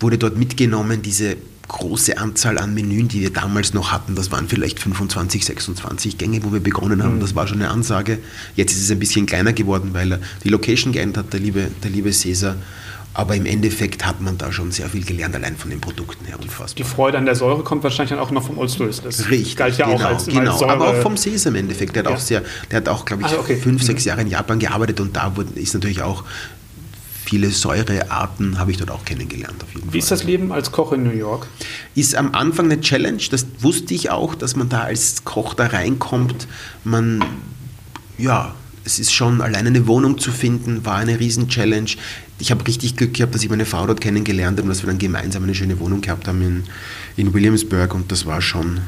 wurde dort mitgenommen, diese große Anzahl an Menüen, die wir damals noch hatten, das waren vielleicht 25, 26 Gänge, wo wir begonnen Mhm. haben. Das war schon eine Ansage. Jetzt ist es ein bisschen kleiner geworden, weil er die Location geändert hat, der liebe, der liebe Cäsar. Aber im Endeffekt hat man da schon sehr viel gelernt, allein von den Produkten her. Unfassbar. Die Freude an der Säure kommt wahrscheinlich dann auch immer vom Old Richtig, galt ja genau, auch als, genau. als Säure. aber auch vom Cäsar im Endeffekt. Der hat Ja. auch sehr, der hat auch, glaube ich, Ah, okay. fünf, sechs Jahre in Japan gearbeitet und da ist natürlich auch viele Säurearten habe ich dort auch kennengelernt. Auf jeden Wie ist das Leben als Koch in New York? Ist am Anfang eine Challenge, das wusste ich auch, dass man da als Koch da reinkommt. Man, ja, es ist schon allein eine Wohnung zu finden, war eine Riesen-Challenge. Ich habe richtig Glück gehabt, dass ich meine Frau dort kennengelernt habe und dass wir dann gemeinsam eine schöne Wohnung gehabt haben in, in Williamsburg und das war schon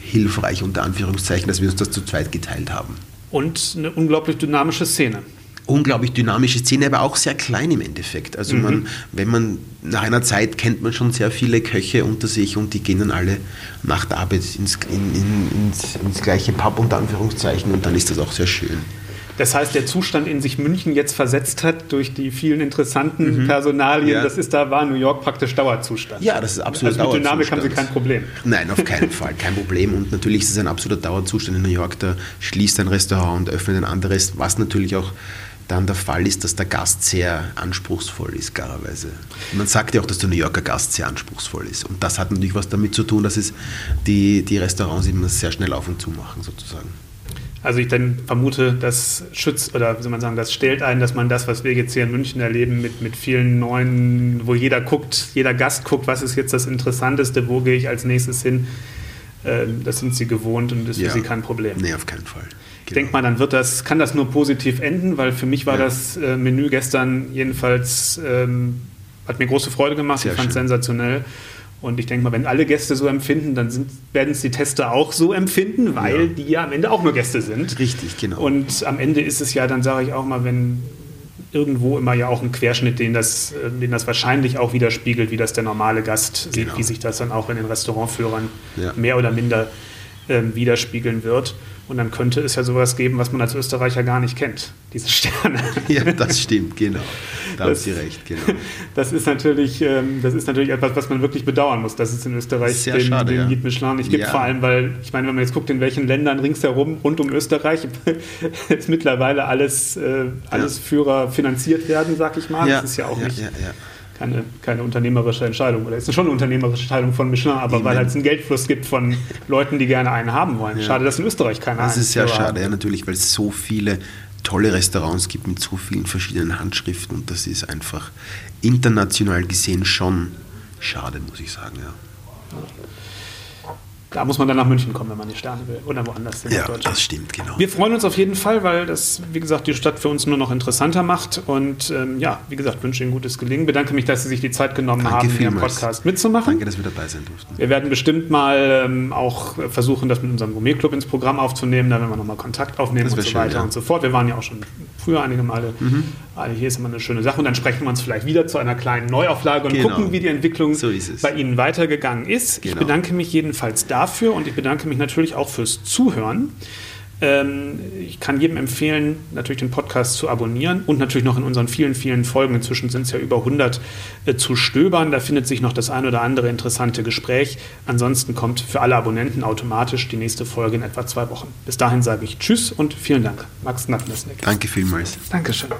hilfreich, unter Anführungszeichen, dass wir uns das zu zweit geteilt haben. Und eine unglaublich dynamische Szene unglaublich dynamische Szene, aber auch sehr klein im Endeffekt. Also mhm. man, wenn man nach einer Zeit kennt man schon sehr viele Köche unter sich und die gehen dann alle nach der Arbeit ins, in, in, ins, ins gleiche Pub unter Anführungszeichen und dann ist das auch sehr schön. Das heißt, der Zustand, in sich München jetzt versetzt hat durch die vielen interessanten mhm. Personalien, ja. das ist da war New York praktisch Dauerzustand. Ja, das ist absolut also mit Dynamik haben Sie kein Problem. Nein, auf keinen Fall, kein Problem. Und natürlich ist es ein absoluter Dauerzustand in New York. Da schließt ein Restaurant und öffnet ein anderes, was natürlich auch dann der Fall ist, dass der Gast sehr anspruchsvoll ist, klarerweise. Man sagt ja auch, dass der New Yorker Gast sehr anspruchsvoll ist. Und das hat natürlich was damit zu tun, dass es die, die Restaurants immer sehr schnell auf und zu machen, sozusagen. Also ich dann vermute, das schützt oder wie soll man sagen, das stellt ein, dass man das, was wir jetzt hier in München erleben, mit, mit vielen neuen, wo jeder guckt, jeder Gast guckt, was ist jetzt das Interessanteste, wo gehe ich als nächstes hin, ähm, das sind sie gewohnt und ist ja. für sie kein Problem. Nee, auf keinen Fall. Ich denke mal, dann wird das, kann das nur positiv enden, weil für mich war ja. das äh, Menü gestern jedenfalls, ähm, hat mir große Freude gemacht, Sehr ich fand es sensationell. Und ich denke mal, wenn alle Gäste so empfinden, dann werden es die Tester auch so empfinden, weil ja. die ja am Ende auch nur Gäste sind. Richtig, genau. Und am Ende ist es ja, dann sage ich auch mal, wenn irgendwo immer ja auch ein Querschnitt, den das, äh, den das wahrscheinlich auch widerspiegelt, wie das der normale Gast genau. sieht, wie sich das dann auch in den Restaurantführern ja. mehr oder minder äh, widerspiegeln wird. Und dann könnte es ja sowas geben, was man als Österreicher gar nicht kennt, diese Sterne. Ja, das stimmt, genau. Da haben Sie recht, genau. Das ist, natürlich, ähm, das ist natürlich etwas, was man wirklich bedauern muss, dass es in Österreich Sehr den, schade, den ja. Michelin nicht gibt. Ja. Vor allem, weil, ich meine, wenn man jetzt guckt, in welchen Ländern ringsherum, rund um Österreich, jetzt mittlerweile alles, äh, alles ja. Führer finanziert werden, sag ich mal. Das ist ja auch nicht keine, keine unternehmerische Entscheidung. Oder ist schon eine unternehmerische Entscheidung von Michelin, aber Eben. weil halt es einen Geldfluss gibt von Leuten, die gerne einen haben wollen. Ja. Schade, dass in Österreich keiner Das ist sehr schade, ja, natürlich, weil es so viele tolle Restaurants gibt mit so vielen verschiedenen Handschriften und das ist einfach international gesehen schon schade, muss ich sagen, ja. Da muss man dann nach München kommen, wenn man die Sterne will. Oder woanders. Ja, das stimmt, genau. Wir freuen uns auf jeden Fall, weil das, wie gesagt, die Stadt für uns nur noch interessanter macht. Und ähm, ja, wie gesagt, wünsche Ihnen gutes Gelingen. Bedanke mich, dass Sie sich die Zeit genommen Danke haben, hier im Podcast mitzumachen. Danke, dass wir dabei sein durften. Wir werden bestimmt mal ähm, auch versuchen, das mit unserem Gourmet-Club ins Programm aufzunehmen. Da werden wir nochmal Kontakt aufnehmen und so schön, weiter ja. und so fort. Wir waren ja auch schon früher einige Male. Mhm. Also hier ist immer eine schöne Sache. Und dann sprechen wir uns vielleicht wieder zu einer kleinen Neuauflage und genau. gucken, wie die Entwicklung so bei Ihnen weitergegangen ist. Genau. Ich bedanke mich jedenfalls dafür und ich bedanke mich natürlich auch fürs Zuhören. Ähm, ich kann jedem empfehlen, natürlich den Podcast zu abonnieren und natürlich noch in unseren vielen, vielen Folgen, inzwischen sind es ja über 100, äh, zu stöbern. Da findet sich noch das ein oder andere interessante Gespräch. Ansonsten kommt für alle Abonnenten automatisch die nächste Folge in etwa zwei Wochen. Bis dahin sage ich Tschüss und vielen Dank. Max Nafnesnik. Danke vielmals. Dankeschön.